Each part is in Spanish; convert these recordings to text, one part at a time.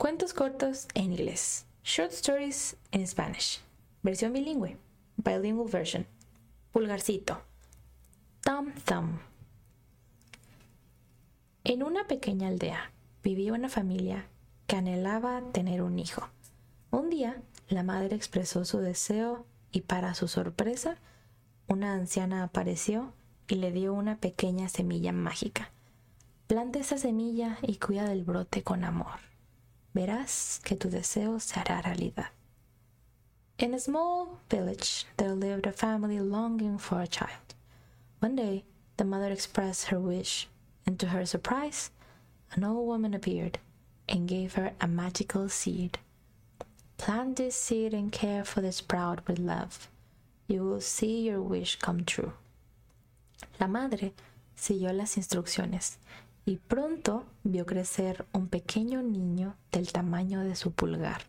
Cuentos cortos en inglés. Short stories in Spanish. Versión bilingüe. Bilingual version. Pulgarcito. Thumb Thumb. En una pequeña aldea vivía una familia que anhelaba tener un hijo. Un día, la madre expresó su deseo y para su sorpresa, una anciana apareció y le dio una pequeña semilla mágica. Planta esa semilla y cuida del brote con amor. Verás que tu deseo se hará realidad. In a small village, there lived a family longing for a child. One day, the mother expressed her wish, and to her surprise, an old woman appeared and gave her a magical seed. Plant this seed and care for the sprout with love. You will see your wish come true. La madre siguió las instrucciones y pronto vio crecer un pequeño niño del tamaño de su pulgar.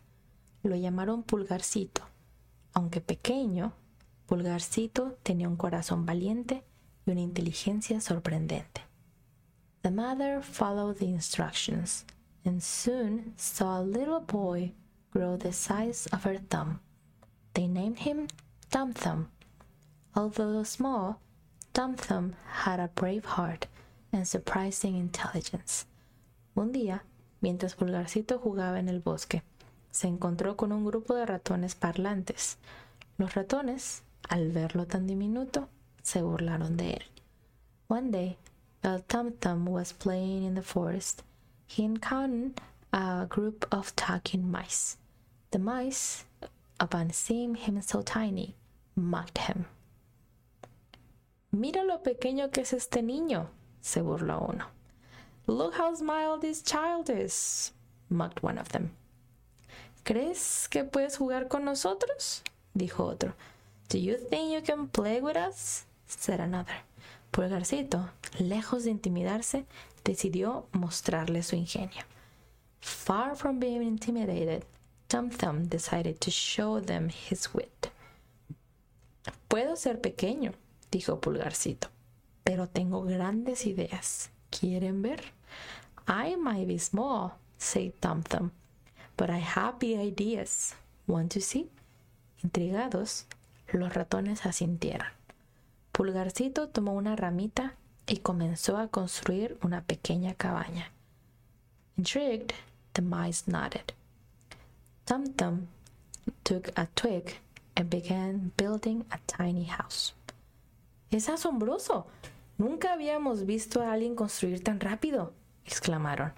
Lo llamaron Pulgarcito. Aunque pequeño, Pulgarcito tenía un corazón valiente y una inteligencia sorprendente. The mother followed the instructions and soon saw a little boy grow the size of her thumb. They named him Thumb Thumb. Although small, Thumb Thumb had a brave heart and surprising intelligence. Un día, mientras Pulgarcito jugaba en el bosque, se encontró con un grupo de ratones parlantes. Los ratones, al verlo tan diminuto, se burlaron de él. One day, while Tum Tum was playing in the forest, he encountered a group of talking mice. The mice, upon seeing him so tiny, mocked him. Mira lo pequeño que es este niño, se burló uno. Look how small this child is, mocked one of them. ¿Crees que puedes jugar con nosotros? dijo otro. Do you think you can play with us? said another. Pulgarcito, lejos de intimidarse, decidió mostrarle su ingenio. Far from being intimidated, Tum Thumb decided to show them his wit. Puedo ser pequeño, dijo Pulgarcito, pero tengo grandes ideas. ¿Quieren ver? I might be small, said Tum Thumb, but I have big ideas. Want to see? Intrigados, los ratones asintieron. Pulgarcito tomó una ramita y comenzó a construir una pequeña cabaña. Intrigued, the mice nodded. Tum Tum took a twig and began building a tiny house. Es asombroso. Nunca habíamos visto a alguien construir tan rápido, exclamaron.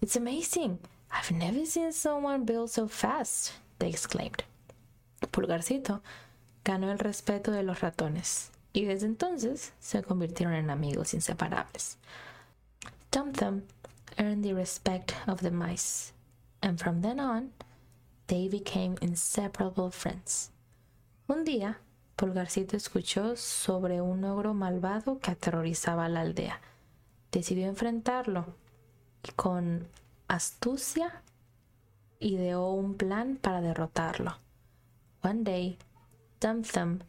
It's amazing. I've never seen someone build so fast, they exclaimed. Pulgarcito ganó el respeto de los ratones y desde entonces se convirtieron en amigos inseparables. Tum Thumb earned the respect of the mice, and from then on, they became inseparable friends. Un día, Pulgarcito escuchó sobre un ogro malvado que aterrorizaba a la aldea. Decidió enfrentarlo y con astucia ideó un plan para derrotarlo. One day, Dum Thumb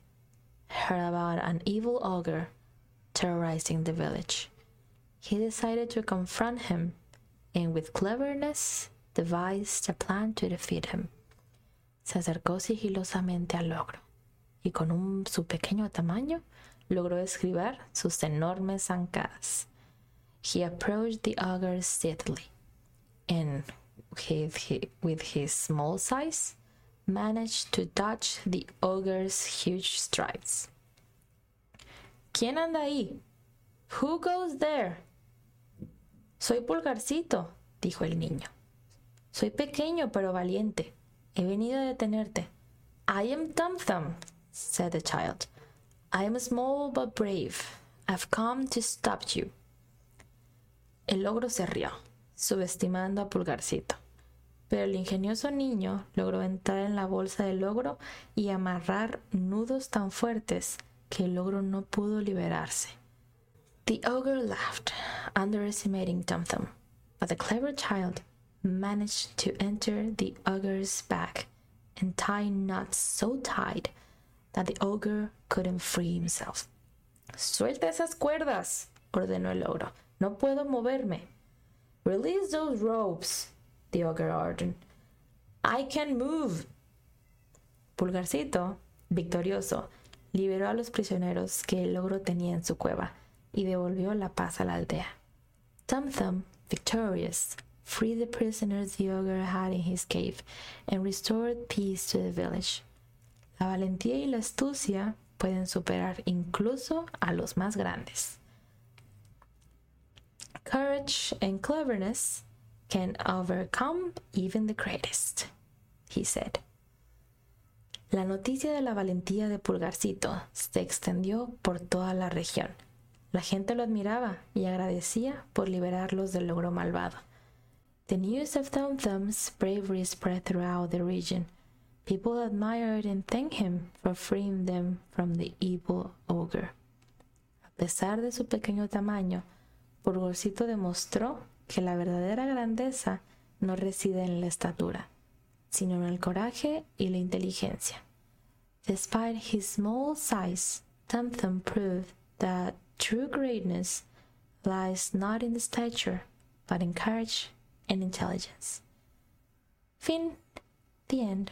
heard about an evil ogre terrorizing the village. He decided to confront him and with cleverness devised a plan to defeat him. Se acercó sigilosamente al ogro y con su pequeño tamaño logró esquivar sus enormes zancadas. He approached the ogre steadily and with his, with his small size managed to dodge the ogre's huge strides. ¿Quién anda ahí? Who goes there? Soy Pulgarcito, dijo el niño. Soy pequeño pero valiente. He venido a detenerte. I am Thumb Thumb, said the child. I am small but brave. I've come to stop you. El logro se rió, subestimando a Pulgarcito. Pero el ingenioso niño logró entrar en la bolsa del logro y amarrar nudos tan fuertes que el logro no pudo liberarse. The ogre laughed, underestimating Tum, but the clever child managed to enter the ogre's back and tie knots so tight that the ogre couldn't free himself. Suelta esas cuerdas, ordenó el ogro. No puedo moverme. Release those ropes, the ogre ordered. I can move. Pulgarcito, victorioso, liberó a los prisioneros que el ogro tenía en su cueva y devolvió la paz a la aldea. Tum Thumb, victorious, freed the prisoners the ogre had in his cave and restored peace to the village. La valentía y la astucia pueden superar incluso a los más grandes. Courage and cleverness can overcome even the greatest, he said. La noticia de la valentía de Pulgarcito se extendió por toda la región. La gente lo admiraba y agradecía por liberarlos del logro malvado. The news of Thumb Thumb's bravery spread throughout the region. People admired and thanked him for freeing them from the evil ogre. A pesar de su pequeño tamaño, Pulgarcito demostró que la verdadera grandeza no reside en la estatura, sino en el coraje y la inteligencia. Despite his small size, Tum proved that true greatness lies not in the stature, but in courage and intelligence. Fin. The end.